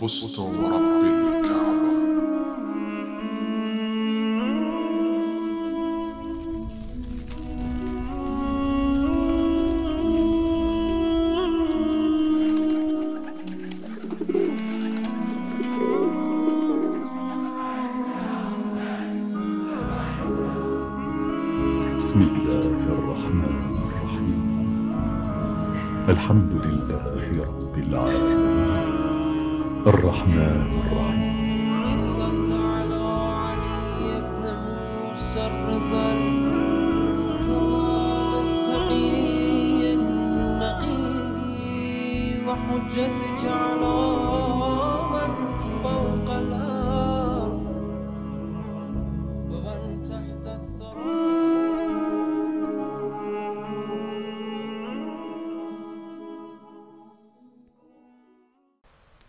فزت ورب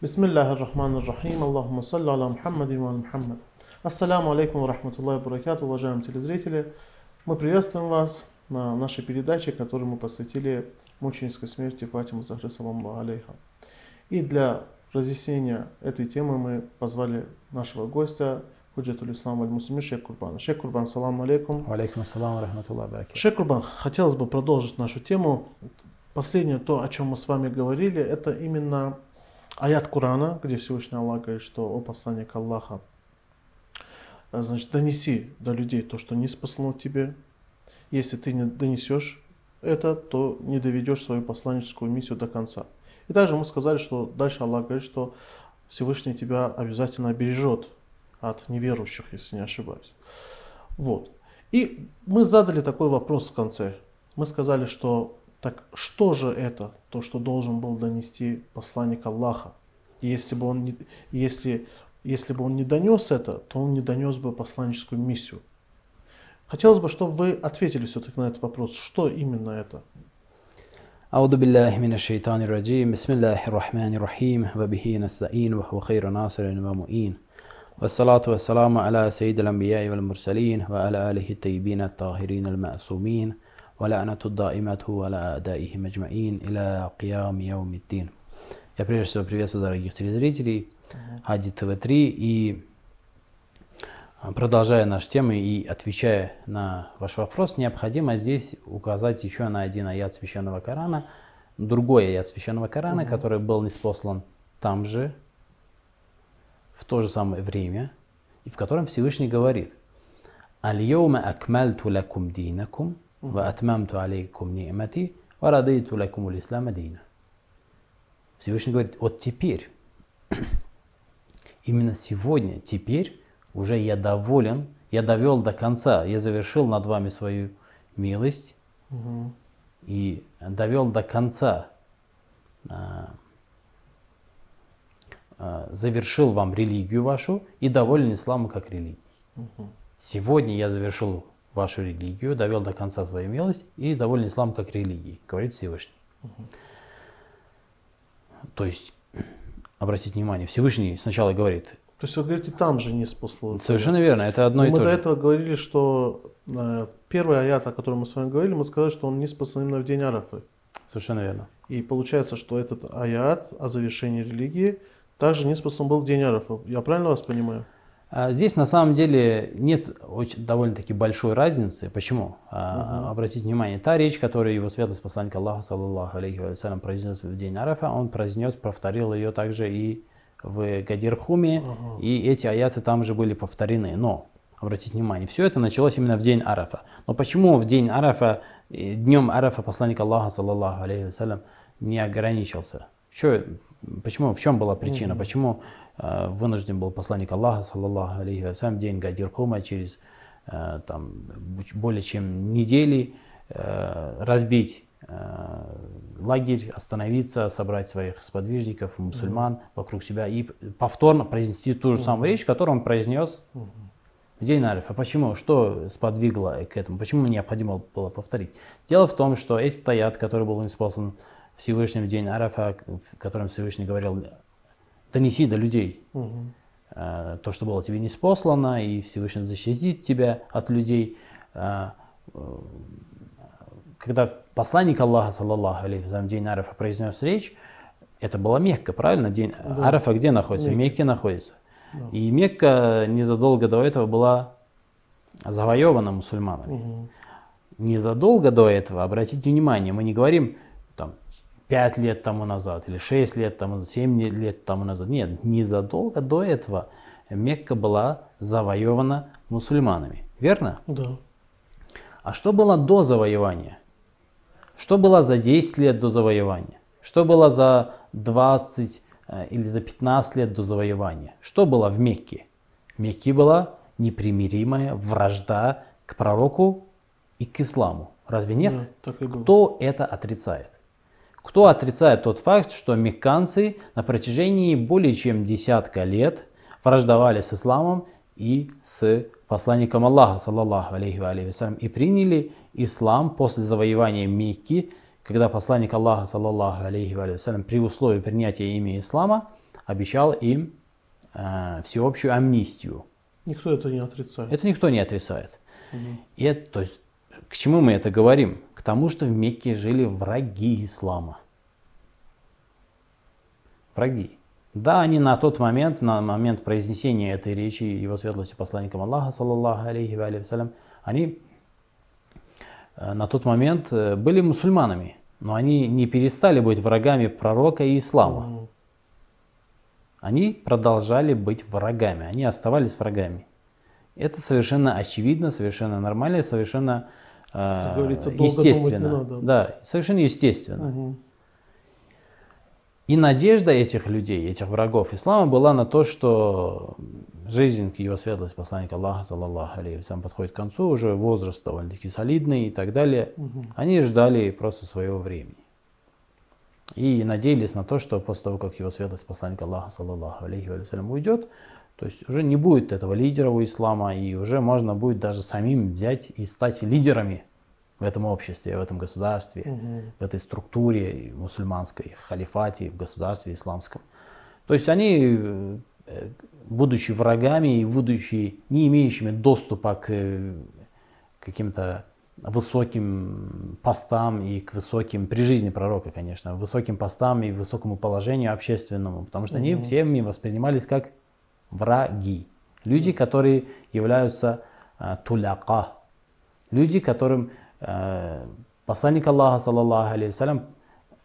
Бисмиллахир-Рахманир-Рахим. Аллахума салли аля Мухаммадин ва аля Мухаммад. Ассаляму алейкум ва рахматуллахи баракату, уважаемые телезрители. Мы приветствуем вас на нашей передаче, которую мы посвятили мученической смерти Фатимы Захры саламу алейха. И для разъяснения этой темы мы позвали нашего гостя, Худжатуль Ислам аль Муслими Шейх Курбана. Шейх Курбан, салам алейкум. Алейкум ассалам рахматуллах баракатух. Шейх Курбан, хотелось бы продолжить нашу тему. Последнее то, о чем мы с вами говорили, это именно аят Курана, где Всевышний Аллах говорит, что о посланник Аллаха, э, значит, донеси до людей то, что не спасло тебе. Если ты не донесешь это, то не доведешь свою посланническую миссию до конца. И также мы сказали, что дальше Аллах говорит, что Всевышний тебя обязательно бережет от неверующих, если не ошибаюсь. Вот. И мы задали такой вопрос в конце. Мы сказали, что так что же это, то, что должен был донести посланник Аллаха? И если бы он не, если, если бы он не донес это, то он не донес бы посланническую миссию. Хотелось бы, чтобы вы ответили все-таки на этот вопрос. Что именно это? أعوذ بالله من الشيطان الرجيم بسم الله الرحمن الرحيم وبه نستعين وهو خير ناصر ومؤين والصلاة والسلام على سيد الأنبياء والمرسلين وعلى آله الطيبين الطاهرين المأسومين ولعنة الدائمة على أعدائهم أجمعين إلى قيام يوم الدين Я прежде всего приветствую дорогих телезрителей Хади ТВ-3 и а, продолжая нашу тему и отвечая на ваш вопрос, необходимо здесь указать еще на один аят Священного Корана, другой аят Священного Корана, который был неспослан там же, в то же самое время, и в котором Всевышний говорит «Аль-йома акмальту лакум динакум, алейкум ни'мати, ва радейту лакум ислама дина». Всевышний говорит, вот теперь, именно сегодня, теперь уже я доволен, я довел до конца, я завершил над вами свою милость и довел до конца, а, а, завершил вам религию вашу и доволен исламу как религией. Сегодня я завершил вашу религию, довел до конца свою милость и доволен исламу как религией, говорит Всевышний. То есть, обратите внимание, Всевышний сначала говорит, То есть вы говорите, там же не спасло. совершенно верно, это одно и мы то до же. этого говорили, что э, первый аят, о котором мы с вами говорили, мы сказали, что он не спаслан именно в день Арафы. Совершенно верно. И получается, что этот аят о завершении религии также не спаслан был в день Арафа. Я правильно вас понимаю? А Здесь на самом деле нет очень, довольно-таки большой разницы. Почему? А, Обратите внимание, та речь, которую его светлость посланник Аллаха, саллаллаху алейхи вассалям, произнес в день Арафа, он произнес, повторил ее также и в Гадирхуме, и эти аяты там же были повторены. Но, обратите внимание, все это началось именно в день Арафа. Но почему в день Арафа, э, днем Арафа посланник Аллаха, саллаллаху алейхи вассалям, не ограничился? Чё- почему, в чем была причина? Почему э, вынужден был посланник Аллаха, саллаллаху алейхи вассалям, день Гадирхума через э, там, более чем недели э, разбить э, лагерь, остановиться, собрать своих сподвижников, мусульман вокруг себя и повторно произнести ту же самую речь, которую он произнес в день Арифа. Почему? Что сподвигло к этому? Почему необходимо было повторить? Дело в том, что этот аят, который был неспослан Всевышним в день Арафа, в котором Всевышний говорил, донеси до людей э, то, что было тебе неспослано, и Всевышний защитит тебя от людей. Э, э, когда посланник Аллаха, саллаллаху алейхи вассалям, день Арафа произнес речь, это была Мекка, правильно? День Да. Арафа где находится? В Мекке. Находится. Да. И Мекка незадолго до этого была завоевана мусульманами. Мгм. Незадолго до этого, обратите внимание, мы не говорим 5 лет тому назад или 6 лет тому, 7 лет тому назад. Нет, незадолго до этого Мекка была завоевана мусульманами. Верно? Да. А что было до завоевания? Что было за 10 лет до завоевания? Что было за 20 э, или за 15 лет до завоевания? Что было в Мекке? В Мекке была непримиримая вражда к пророку и к исламу. Разве нет? Да, так и было. Кто это отрицает? Кто отрицает тот факт, что мекканцы на протяжении более чем десятка лет враждовали с исламом и с посланником Аллаха, саллаллаху алейхи ва алейхи вассалям, и приняли ислам после завоевания Мекки, когда посланник Аллаха, саллаллаху алейхи ва алейхи вассалям, при условии принятия ими ислама обещал им э, всеобщую амнистию. Никто это не отрицает. Это никто не отрицает. Мгм. И это, то есть, к чему мы это говорим? Тому, что в Мекке жили враги ислама. Враги. Да, они на тот момент, на момент произнесения этой речи его светлости посланником Аллаха, саллаллаху алейхи ва вассалям, они э, на тот момент э, были мусульманами, но они не перестали быть врагами пророка и ислама. Они продолжали быть врагами, они оставались врагами. Это совершенно очевидно, совершенно нормально, совершенно э, Как говорится, долго думать не естественно. надо. Да, совершенно естественно. Мгм. И надежда этих людей, этих врагов ислама была на то, что жизнь к его светлости посланника Аллаха, саллаллаху алейхи вассалям, подходит к концу, уже возраст довольно-таки солидный и так далее. Мгм. Они ждали просто своего времени. И надеялись на то, что после того, как его светлость посланник Аллаха, саллаллаху алейхи вассалям, уйдет, то есть уже не будет этого лидера у ислама, и уже можно будет даже самим взять и стать лидерами в этом обществе, в этом государстве, Мгм. в этой структуре мусульманской, халифате, в государстве исламском. То есть они, э, будучи врагами и будучи не имеющими доступа к э, каким-то высоким постам и к высоким, при жизни пророка, конечно, высоким постам и высокому положению общественному, потому что они Мгм. всеми воспринимались как враги. Люди, которые являются э, туляка, люди, которым э, посланник Аллаха, саллаллаху алейхи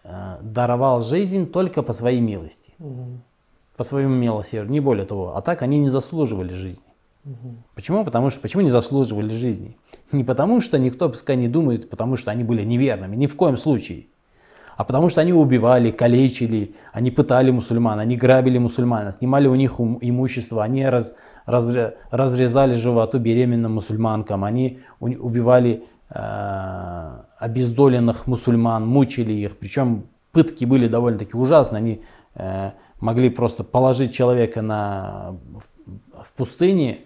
э, даровал жизнь только по своей милости, Мгм. по своему милосердию, не более того. А так они не заслуживали жизни. Мгм. Почему? Потому что почему не заслуживали жизни? Не потому, что никто пускай не думает, потому что они были неверными, ни в коем случае. А потому что они убивали, калечили, они пытали мусульман, они грабили мусульман, отнимали у них имущество, они раз- разре- разрезали животу беременным мусульманкам, они убивали э, обездоленных мусульман, мучили их. Причем пытки были довольно-таки ужасные. Они э, могли просто положить человека на, в, в пустыне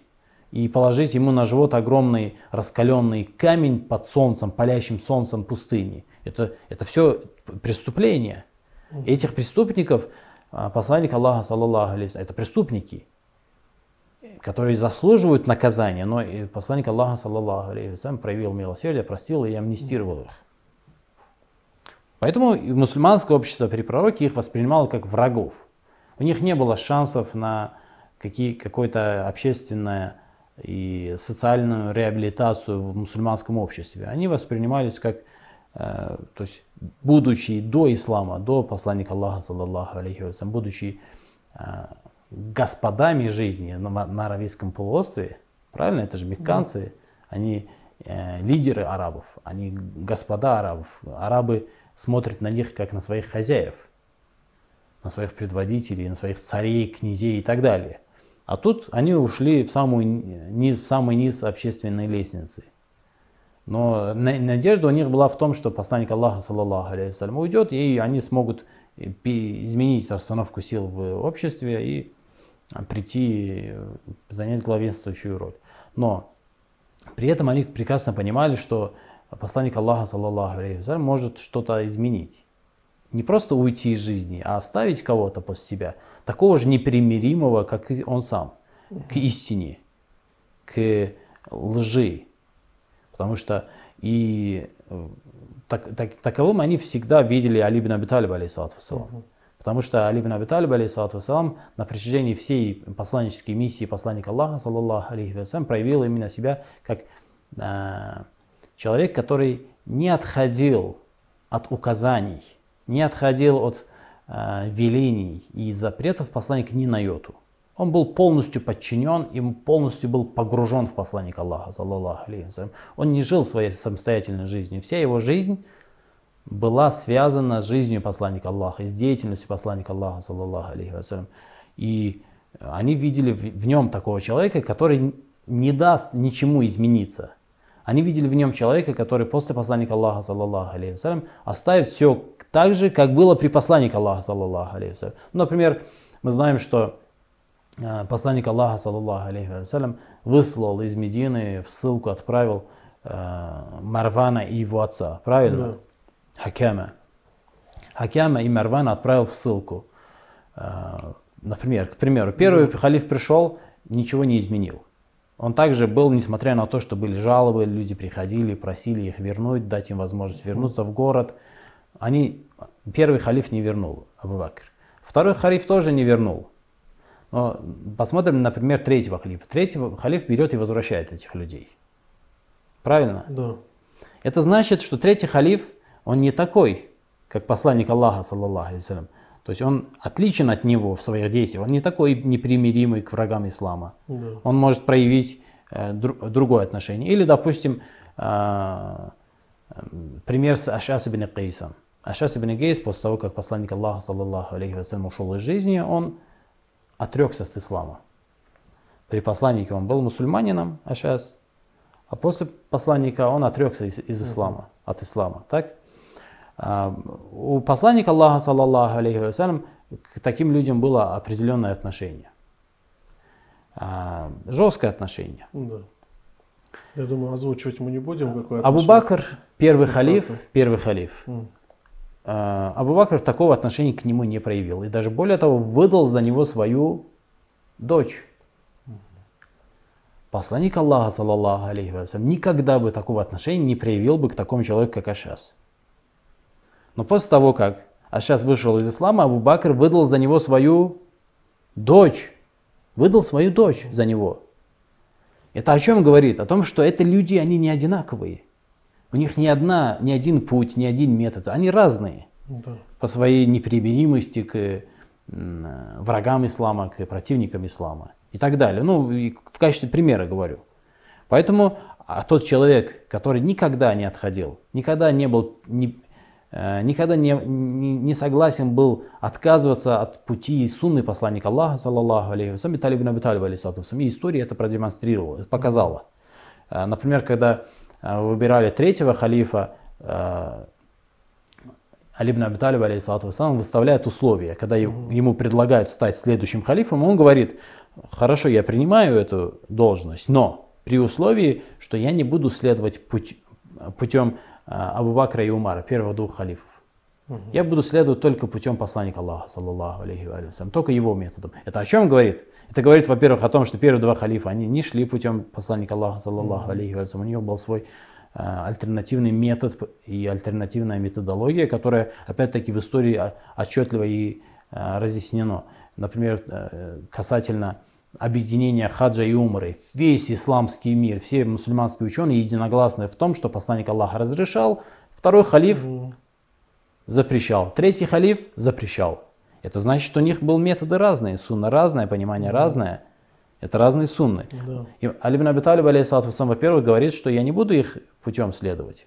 и положить ему на живот огромный раскаленный камень под солнцем, палящим солнцем пустыни. Это, это все преступления. Этих преступников а, посланник Аллаха, саллаллаху алейхи это преступники, которые заслуживают наказания, но и посланник Аллаха, саллаллаху алейхи вассалям, проявил милосердие, простил и амнистировал их. Поэтому мусульманское общество при пророке их воспринимало как врагов. У них не было шансов на какие, какое-то общественное и социальную реабилитацию в мусульманском обществе. Они воспринимались как, то есть, будучи до ислама, до посланника Аллаха, саллаллаху алейхи вассалям, будучи э, господами жизни на, на Аравийском полуострове, правильно, это же мекканцы, они э, лидеры арабов, они господа арабов. Арабы смотрят на них как на своих хозяев, на своих предводителей, на своих царей, князей и так далее. А тут они ушли в, самую низ, в самый низ общественной лестницы. Но на- надежда у них была в том, что посланник Аллаха, саллаллаху алейхи уйдет, и они смогут изменить расстановку сил в обществе и а, прийти, э, занять главенствующую роль. Но при этом они прекрасно понимали, что посланник Аллаха, саллаллаху алейхи может что-то изменить. Не просто уйти из жизни, а оставить кого-то после себя, такого же непримиримого, как и он сам, к истине, к лжи. Потому что и э, так- так- таковым они всегда видели Али бин Аби Талиба, алейхиссалату вассалам. Потому что Али бин Аби Талиб, алейхиссалату вассалам, на протяжении всей посланнической миссии посланника Аллаха, саллаллаху алейхи вассалам, проявил именно себя как э, человек, который не отходил от указаний, не отходил от э, велений и запретов посланника ни на йоту. Он был полностью подчинен, им полностью был погружен в посланника Аллаха, саллаллаху алейхи. Он не жил своей самостоятельной жизнью. Вся его жизнь была связана с жизнью посланника Аллаха, с деятельностью посланника Аллаха, саллаллаху алейхи. И они видели в, нем такого человека, который не даст ничему измениться. Они видели в нем человека, который после посланника Аллаха, саллаллаху алейхи вассалям, оставит все так же, как было при посланнике Аллаха, саллаллаху алейхи вассалям. Ну, Например, мы знаем, что э, посланник Аллаха, саллаллаху алейхи вассалям, выслал из Медины в ссылку, отправил э, Марвана и его отца. Правильно? Да. Хакяма. Хакяма и Марвана отправил в ссылку. Э, Например, к примеру, первый халиф пришел, ничего не изменил. Он также был, несмотря на то, что были жалобы, люди приходили, просили их вернуть, дать им возможность вернуться в город. Они, первый халиф не вернул, Абу Бакр. Второй халиф тоже не вернул. Посмотрим, например, третьего халифа. Третьего халиф берет и возвращает этих людей. Правильно? Да. Это значит, что третий халиф, он не такой, как посланник Аллаха, саллаллаху алейхи. То есть он отличен от него в своих действиях. Он не такой непримиримый к врагам ислама. Да. Он может проявить э, дру- другое отношение. Или, допустим, э, пример с Ашас ибн Кайсом. Ашас ибн Гейс, после того, как посланник Аллаха, саллаллаху алейхи ушел из жизни, он отрекся от ислама. При посланнике он был мусульманином, Ашас, а после посланника он отрекся из, из ислама, от ислама. Так? А, У посланника Аллаха, саллаллаху алейхи вассалям, к таким людям было определенное отношение. А, Жесткое отношение. Да. Я думаю, озвучивать мы не будем. Какое Абу. Бакр, первый халиф, первый халиф. М. А, Абу Бакр такого отношения к нему не проявил. И даже более того, выдал за него свою дочь. Посланник Аллаха, саллаллаху алейхи вассалям, никогда бы такого отношения не проявил бы к такому человеку, как Ашас. Но после того, как Ашас вышел из ислама, Абу Бакр выдал за него свою дочь. Выдал свою дочь за него. Это о чем говорит? О том, что это люди, они не одинаковые. У них ни одна, ни один путь, ни один метод. Они разные Да. по своей непримиримости к врагам ислама, к противникам ислама и так далее. Ну, в качестве примера говорю. Поэтому а тот человек, который никогда не отходил, никогда не был, не, э, никогда не, не, не согласен был отказываться от пути и сунны посланника Аллаха, саллаллаху алейхи вассалям, и Талиб ибн Аби Талиб, вассалам. и история это продемонстрировала, показала. Э, Например, когда выбирали третьего халифа, э, Али ибн Аби Талиб, алейхиссалату выставляет условия. Когда ему предлагают стать следующим халифом, он говорит, хорошо, я принимаю эту должность, но при условии, что я не буду следовать путь- путем а, Абу Бакра и Умара, первых двух халифов. Я буду следовать только путем посланника Аллаха, саллаллаху алейхи ва алейхи только его методом. Это о чем говорит? Это говорит, во-первых, о том, что первые два халифа, они не шли путем посланника Аллаха, саллаллаху алейхи ва алейхи У него был свой а, альтернативный метод и альтернативная методология, которая, опять-таки, в истории отчетливо и а, разъяснено. Например, э, касательно объединения хаджа и умры. Весь исламский мир, все мусульманские ученые единогласны в том, что посланник Аллаха разрешал, второй халиф запрещал, третий халиф запрещал. Это значит, что у них были методы разные, сунна разная, понимание разное. Это разные сунны. Да. И Али бин Аби Талиб, алейхиссалату вассалам, во-первых, говорит, что я не буду их путем следовать.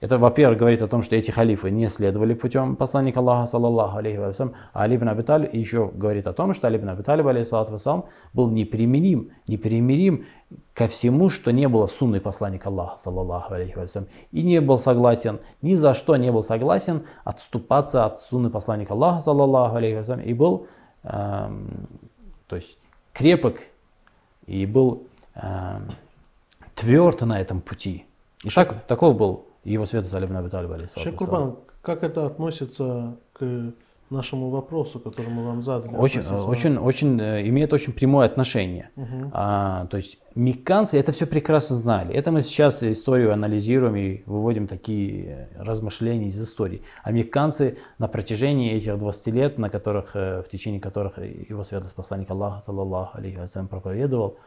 Это, во-первых, говорит о том, что эти халифы не следовали путем посланника Аллаха, саллаллаху алейхи вассалям. А Али бин Аби Талиб еще говорит о том, что Али бин Аби Талиб, алейхиссалату вассалам, был непримирим, непримирим ко всему, что не было сунной посланника Аллаха, саллаллаху алейхи вассалям. И не был согласен, ни за что не был согласен отступаться от сунны посланника Аллаха, саллаллаху алейхи вассалям. И был, эм, то есть, крепок и был эм, тверд на этом пути. И так, таков был его святость Али ибн Аби Талиб, алейхиссалату Шейх. Курбан, как это относится к нашему вопросу, который мы вам задали. Очень, очень, очень, э, имеет очень прямое отношение. Мгм. А, то есть мекканцы это все прекрасно знали. Это мы сейчас историю анализируем и выводим такие э, размышления из истории. А мекканцы на протяжении этих 20 лет, на которых, э, в течение которых его светлость посланник Аллаха, саллаллаху алейхи вассалям, проповедовал,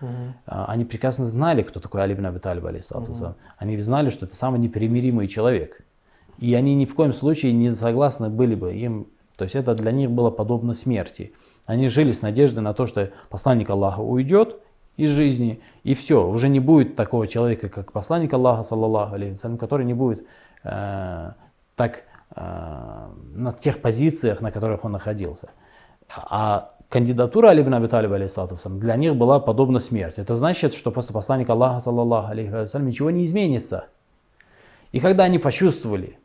а, они прекрасно знали, кто такой Али ибн Аби Талиб, алейхиссалату вассалам. Они знали, что это самый непримиримый человек. И они ни в коем случае не согласны были бы им, то есть это для них было подобно смерти. Они жили с надеждой на то, что посланник Аллаха уйдет из жизни, и все, уже не будет такого человека, как посланник Аллаха, саллаллаху алейхи который не будет э, так э, на тех позициях, на которых он находился. А кандидатура Али ибн Аби Талиба, для них была подобна смерти. Это значит, что после посланника Аллаха, саллаллаху алейхи ничего не изменится. И когда они почувствовали,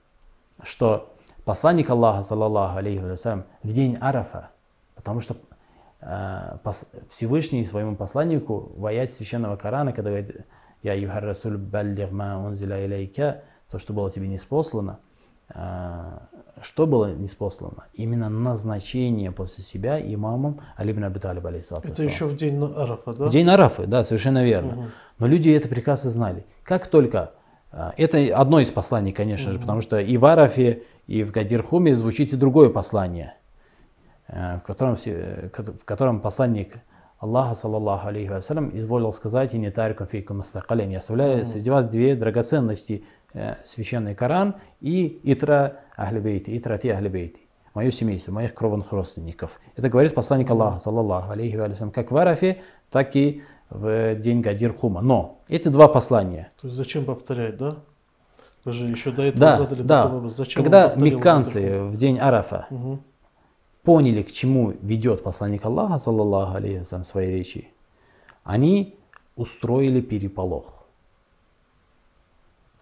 что посланник Аллаха, саллаллаху алейхи вассалям, в день Арафа, потому что э, пос- Всевышний своему посланнику в аяте священного Корана, когда говорит «Я юхар расуль баллиг ма унзиля илейка», то, что было тебе неспослано, э, что было неспослано? Именно назначение после себя имамом Али ибн Аби Талиб, алейхиссалату Это еще в день Арафа, да? В день Арафы, да, совершенно верно. Мгм. Но люди это прекрасно знали. Как только а, это одно из посланий, конечно же, потому что и в Арафе, и в Гадирхуме звучит и другое послание, э, в котором, все- в котором посланник Аллаха, саллаллаху алейхи вассалям, изволил сказать, и не тарикум фейкум мустакалин, я оставляю среди вас две драгоценности, э, священный Коран и итра ахлибейти, итрати ахлибейти, мое семейство, моих кровных родственников. Это говорит посланник Аллаха, саллаллаху алейхи вассалям, как в Арафе, так и в день Гадирхума. Но эти два послания, То есть зачем повторять, да? Вы же еще до этого да, задали да. такой вопрос. Зачем Когда мекканцы в день Арафа Мгм. поняли, к чему ведет посланник Аллаха, саллаллаху алейхи своей речи, они устроили переполох.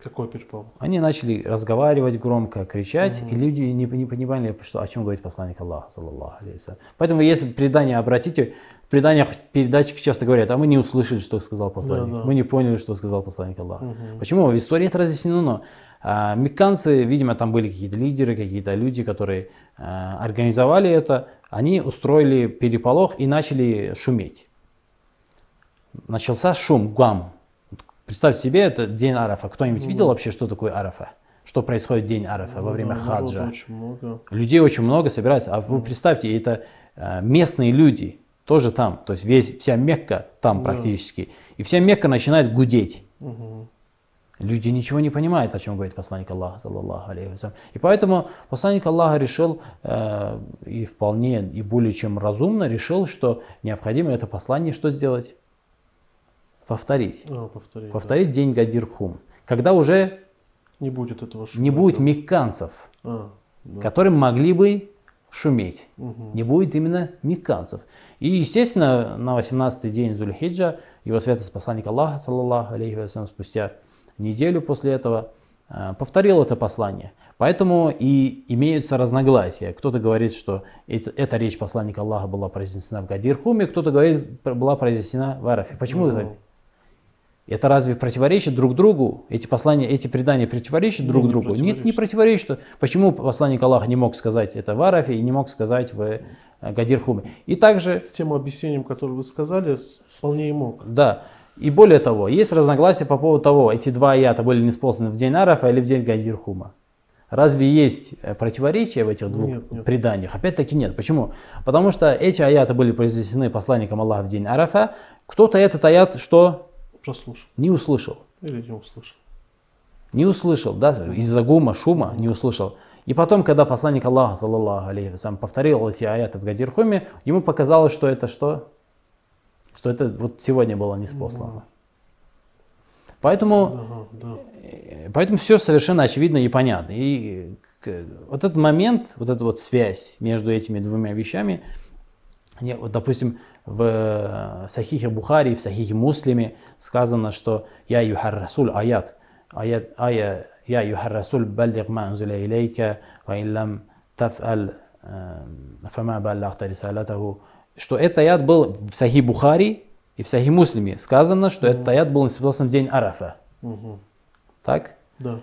Какой перепал? Они начали разговаривать громко, кричать, и люди не, не понимали, что, о чем говорит посланник Аллаха, саллаллаху алейхи. Поэтому, если предание обратите, в преданиях передатчики часто говорят, а мы не услышали, что сказал посланник, Да, да. мы не поняли, что сказал посланник Аллаха. Мгм. Почему? В истории это разъяснено. А, Мекканцы, видимо, там были какие-то лидеры, какие-то люди, которые а, организовали это. Они устроили переполох и начали шуметь. Начался шум, гам. Представьте себе, это день Арафа. Кто-нибудь видел вообще, что такое Арафа? Что происходит в день Арафа во время Ну, Да, народу хаджа? очень много. Людей очень много собирается. А вы представьте, это э, местные люди тоже там. То есть весь, вся Мекка там Да. практически. И вся Мекка начинает гудеть. Мгм. Люди ничего не понимают, о чем говорит посланник Аллаха, саллаллаху алейхи. И поэтому посланник Аллаха решил, э, и вполне, и более чем разумно решил, что необходимо это послание что сделать? Повторить. А, повторить. да. Повторить день Гадирхум. Когда уже Не будет этого шума. не будет да. мекканцев, А, да. которым могли бы шуметь. Мгм. Не будет именно мекканцев. И, естественно, на 18-й день Зульхиджа его святость посланник Аллаха, саллаллаху алейхи вассалям, спустя неделю после этого э, повторил это послание. Поэтому и имеются разногласия. Кто-то говорит, что эти- эта речь посланника Аллаха была произнесена в Гадирхуме, кто-то говорит, была произнесена в Арафе. Почему Ну, это? Это разве противоречит друг другу? Эти послания, эти предания противоречат друг не другу? Нет, не противоречат. противоречит. Почему посланник Аллаха не мог сказать это в Арафе и не мог сказать в э, Гадирхуме? И также, С тем объяснением, которое вы сказали, вполне и мог. да, и более того, есть разногласия по поводу того, эти два аята были неспосланы в день Арафа или в день Гадирхума. Разве есть э, противоречия в этих двух Нет, нет. преданиях? Опять-таки нет. Почему? Потому что эти аяты были произнесены посланником Аллаха в день Арафа. Кто-то этот аят что? Прослушал. Не услышал. Или не услышал. Не услышал, да, из-за гума, шума не услышал. И потом, когда посланник Аллаха, саллаллаху алейхи вассалям, повторил эти аяты в Гадирхуме, ему показалось, что это что? Что это вот сегодня было неспослано. Поэтому, Да, да. э, поэтому все совершенно очевидно и понятно. И вот этот момент, вот эта вот связь между этими двумя вещами, вот, допустим, в э, Сахихе Бухари, в Сахихе Муслиме сказано, что «Я юхар расуль аят». Аят, ая «Я юхар расуль баллиг ма унзиля илейка, ва ин лам таф'аль э, фама баллахта рисалатаху». Что этот аят был в Сахи Бухари и в Сахи Муслиме. Сказано, что этот аят был неспослан в день Арафа. Мгм. Так? Да.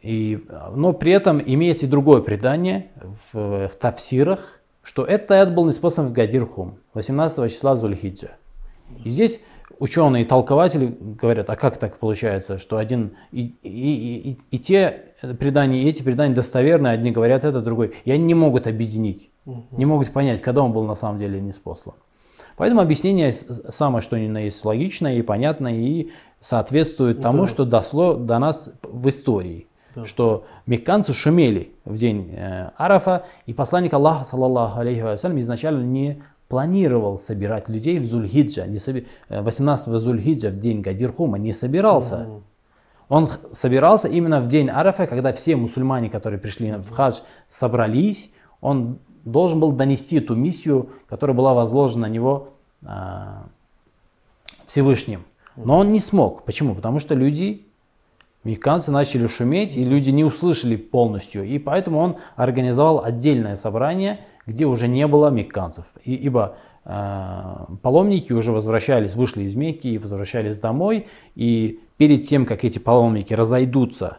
И, но при этом имеется и другое предание в, в тафсирах, что этот аят был неспослан в Гадир Хум, 18 числа Зульхиджа. И здесь ученые и толкователи говорят, а как так получается, что один и, и, и, и, те предания, и эти предания достоверные, одни говорят это, другой. И они не могут объединить, не могут понять, когда он был на самом деле неспослан. Поэтому объяснение самое что ни на есть логичное и понятное и соответствует тому, Да. что дошло до нас в истории. Да. Что мекканцы шумели в день э, Арафа, и посланник Аллаха, саллаллаху алейхи вассалям, изначально не планировал собирать людей в Зульхиджа, не соби- э, 18 Зульхиджа, в день Гадирхума, не собирался. Он собирался именно в день Арафа, когда все мусульмане, которые пришли в хадж, собрались. Он должен был донести ту миссию, которая была возложена на него а, Всевышним. Но он не смог. Почему? Потому что люди, мексиканцы, начали шуметь, и люди не услышали полностью. И поэтому он организовал отдельное собрание, где уже не было мексиканцев. И, ибо а, паломники уже возвращались, вышли из Мекки и возвращались домой. И перед тем, как эти паломники разойдутся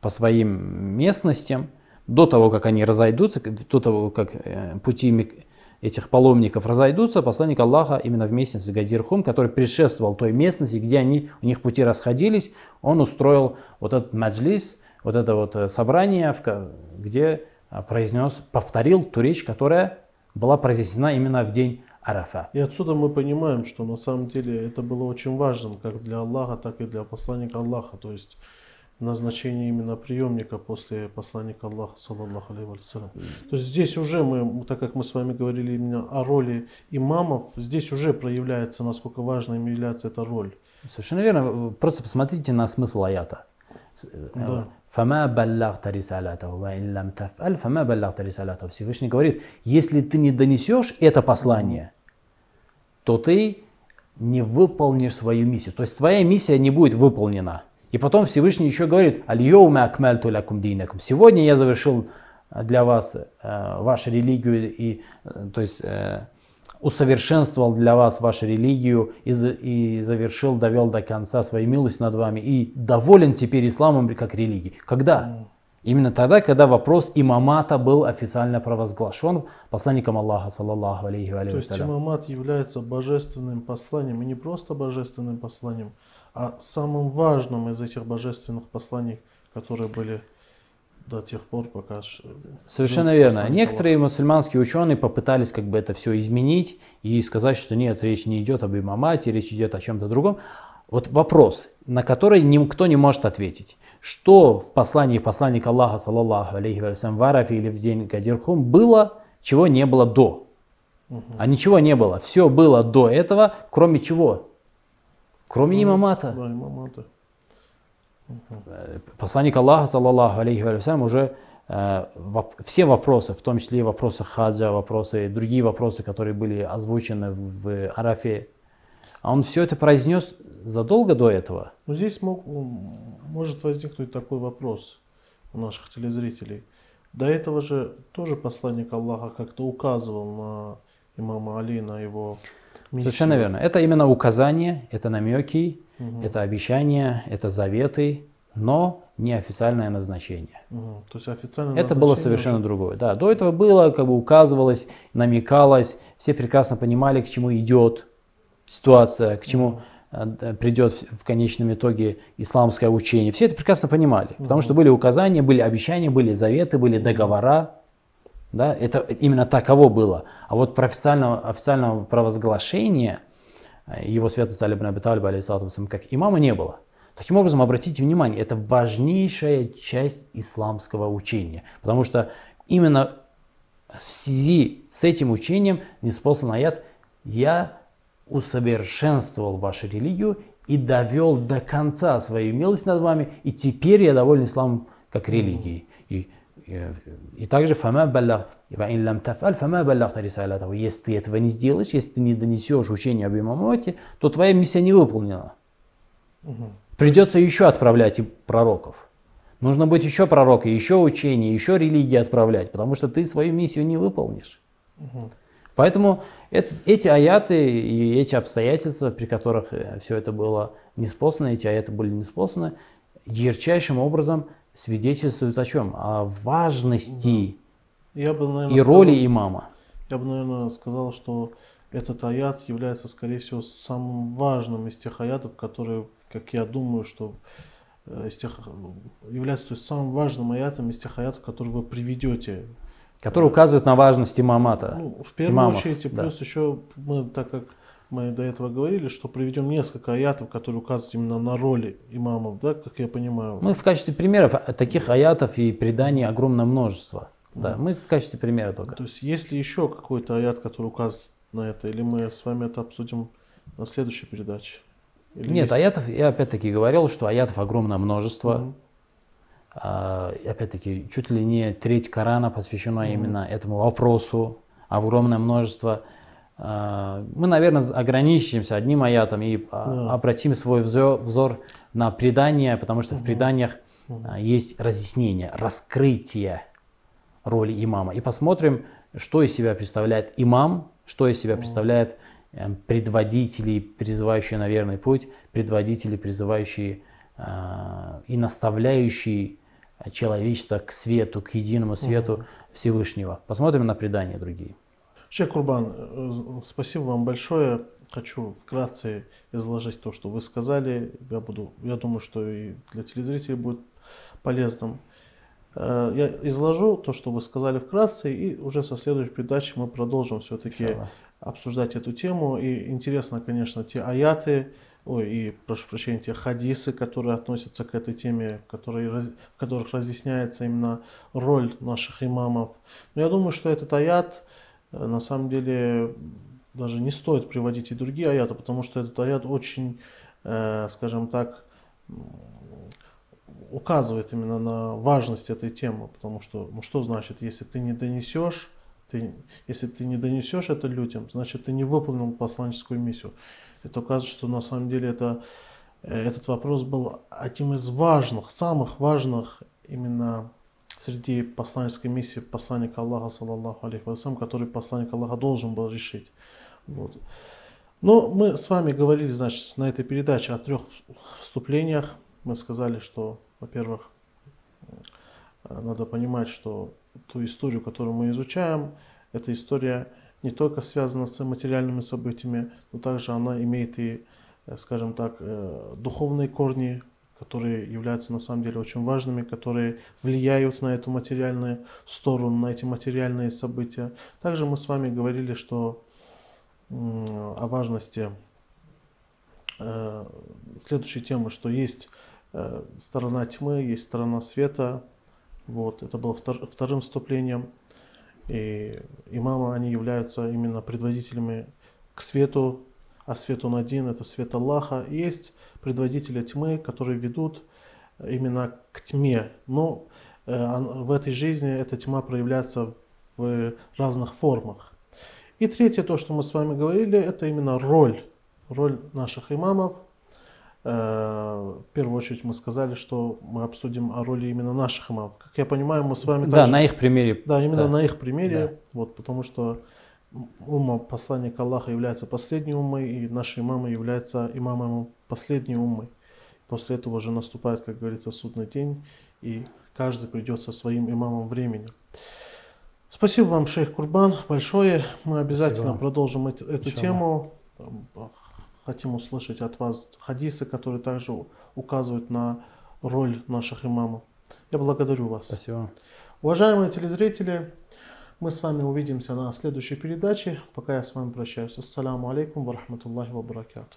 по своим местностям, до того, как они разойдутся, до того, как э, пути этих паломников разойдутся, посланник Аллаха именно в местности Газирхум, который предшествовал той местности, где они, у них пути расходились, он устроил вот этот маджлис, вот это вот э, собрание, где а, произнес, повторил ту речь, которая была произнесена именно в день Арафа. И отсюда мы понимаем, что на самом деле это было очень важным как для Аллаха, так и для посланника Аллаха. То есть назначение именно приемника после посланника Аллаха, саллаллаху алейхи вассалям. То есть здесь уже мы, так как мы с вами говорили именно о роли имамов, здесь уже проявляется, насколько важной является эта роль. Совершенно верно. Просто посмотрите на смысл аята. С- э, Да. «Фама баллахта рисалатаху, ва ин лам таф'аль, фама баллахта рисалатаху». Всевышний говорит, если ты не донесешь это послание, то ты не выполнишь свою миссию. То есть твоя миссия не будет выполнена. И потом Всевышний еще говорит, «Аль-йоума акмальту динакум». Сегодня я завершил э, для вас э, вашу религию, и, э, то есть э, усовершенствовал для вас вашу религию и, и завершил, довел до конца свою милость над вами и доволен теперь исламом как религией. Когда? Именно тогда, когда вопрос имамата был официально провозглашен посланником Аллаха, саллаллаху алейхи То есть имамат является божественным посланием, и не просто божественным посланием, а самым важным из этих божественных посланий, которые были до тех пор, пока... Совершенно жил верно. Некоторые мусульманские ученые попытались как бы это все изменить и сказать, что нет, речь не идет об имамате, речь идет о чем-то другом. Вот вопрос, на который никто не может ответить. Что в послании посланника Аллаха, саллаллаху алейхи вассалям, в Арафе или в день Гадирхум было, чего не было до? А ничего не было. Все было до этого, кроме чего? Кроме имамата. Да, имамата. Посланник Аллаха, саллаллаху алейхи вассалям, уже э, воп- все вопросы, в том числе и вопросы хаджа, вопросы, другие вопросы, которые были озвучены в Арафе, а он все это произнес задолго до этого. Но здесь мог, может возникнуть такой вопрос у наших телезрителей. До этого же тоже посланник Аллаха как-то указывал на имама Али, на его миссию. Совершенно верно. Это именно указания, это намеки, Мгм. это обещания, это заветы, но не официальное назначение. Мгм. То есть официально Это было назначение совершенно уже- другое. Да, до этого было, как бы указывалось, намекалось, все прекрасно понимали, к чему идет ситуация, к чему д- придет в конечном итоге исламское учение. Все это прекрасно понимали, потому что были указания, были обещания, были заветы, были договора. Да, это именно таково было. А вот про официального, официального провозглашения э, его святости Али Аби Талиб, как имама не было. Таким образом, обратите внимание, это важнейшая часть исламского учения. Потому что именно в связи с этим учением неспослан аят «Я усовершенствовал вашу религию и довел до конца свою милость над вами, и теперь я доволен исламом как религией». И, и, и также «Фама баллах, ва ин лам тафаль, фама баллахта рисалатаху». Если ты этого не сделаешь, если ты не донесешь учение об имамате, то твоя миссия не выполнена. Придется еще отправлять и пророков. Нужно быть еще пророком, еще учение, еще религии отправлять, потому что ты свою миссию не выполнишь. Поэтому это- эти аяты и эти обстоятельства, при которых все это было неспослано, эти аяты были неспосланы, ярчайшим образом свидетельствует о чем? О важности Я бы, наверное, и роли сказал- имама. Я бы, наверное, сказал, что этот аят является, скорее всего, самым важным из тех аятов, которые, как я думаю, что э, из тех, является то есть, самым важным аятом из тех аятов, которые вы приведете. который указывает на важность имамата. Ну, в первую имамов, очередь, и да. плюс еще мы, так как мы до этого говорили, что приведем несколько аятов, которые указывают именно на роли имамов, да, как я понимаю. Мы в качестве примеров таких аятов и преданий огромное множество. Да, мы в качестве примера только. То есть, есть ли еще какой-то аят, который указывает на это, или мы с вами это обсудим на следующей передаче? Или Нет, есть? аятов, я опять-таки говорил, что аятов огромное множество. Мгм. А, опять-таки, чуть ли не треть Корана посвящена именно этому вопросу, огромное множество. А, Мы, наверное, ограничимся одним аятом и а, Да. обратим свой взор, взор на предания, потому что в преданиях а, есть разъяснение, раскрытие роли имама. И посмотрим, что из себя представляет имам, что из себя представляет э, предводители, призывающие на верный путь, предводители, призывающие а, и наставляющие человечество к свету, к единому свету Всевышнего. Посмотрим на предания другие. Шейх Курбан, э, спасибо вам большое. Хочу вкратце изложить то, что вы сказали. Я, буду, я думаю, что и для телезрителей будет полезным. Э, Я изложу то, что вы сказали вкратце, и уже со следующей передачи мы продолжим все-таки обсуждать эту тему. И интересно, конечно, те аяты, ой, и, прошу прощения, те хадисы, которые относятся к этой теме, которые, в которых разъясняется именно роль наших имамов. Но я думаю, что этот аят, на самом деле, даже не стоит приводить и другие аяты, потому что этот аят очень, э, скажем так, указывает именно на важность этой темы, потому что, ну что значит, если ты не донесешь, ты, если ты не донесешь это людям, значит ты не выполнил посланческую миссию. Это указывает, что на самом деле это, э, этот вопрос был одним из важных, самых важных именно среди посланнической миссии посланника Аллаха, саллаллаху алейхи вассалям, который посланник Аллаха должен был решить. Вот. Но мы с вами говорили, значит, на этой передаче о трех вступлениях. Мы сказали, что, во-первых, э, надо понимать, что ту историю, которую мы изучаем, эта история не только связана с материальными событиями, но также она имеет и, э, скажем так, э, духовные корни, которые являются на самом деле очень важными, которые влияют на эту материальную сторону, на эти материальные события. Также мы с вами говорили, что о важности э, следующей темы, что есть э, сторона тьмы, есть сторона света. Вот, это было втор- вторым вступлением. И имамы, они являются именно предводителями к свету, а свет он один, это свет Аллаха. Есть предводители тьмы, которые ведут именно к тьме. Но э, в этой жизни эта тьма проявляется в разных формах. И третье, то, что мы с вами говорили, это именно роль, роль наших имамов. Э, В первую очередь мы сказали, что мы обсудим о роли именно наших имамов. Как я понимаю, мы с вами Да, также- на их примере. да, именно да. на их примере, Да. вот, потому что умма посланника Аллаха является последней уммой, и наши имамы являются имамами последней уммой. После этого уже наступает, как говорится, судный день, и каждый придет со своим имамом времени. Спасибо вам, шейх Курбан, большое. Мы обязательно Спасибо. продолжим эт- эту Иншаллах. тему. А, Хотим услышать от вас хадисы, которые также указывают на роль наших имамов. Я благодарю вас. Спасибо. Уважаемые телезрители, мы с вами увидимся на следующей передаче. Пока я с вами прощаюсь. Ассаламу алейкум ва рахматуллахи ва баракату.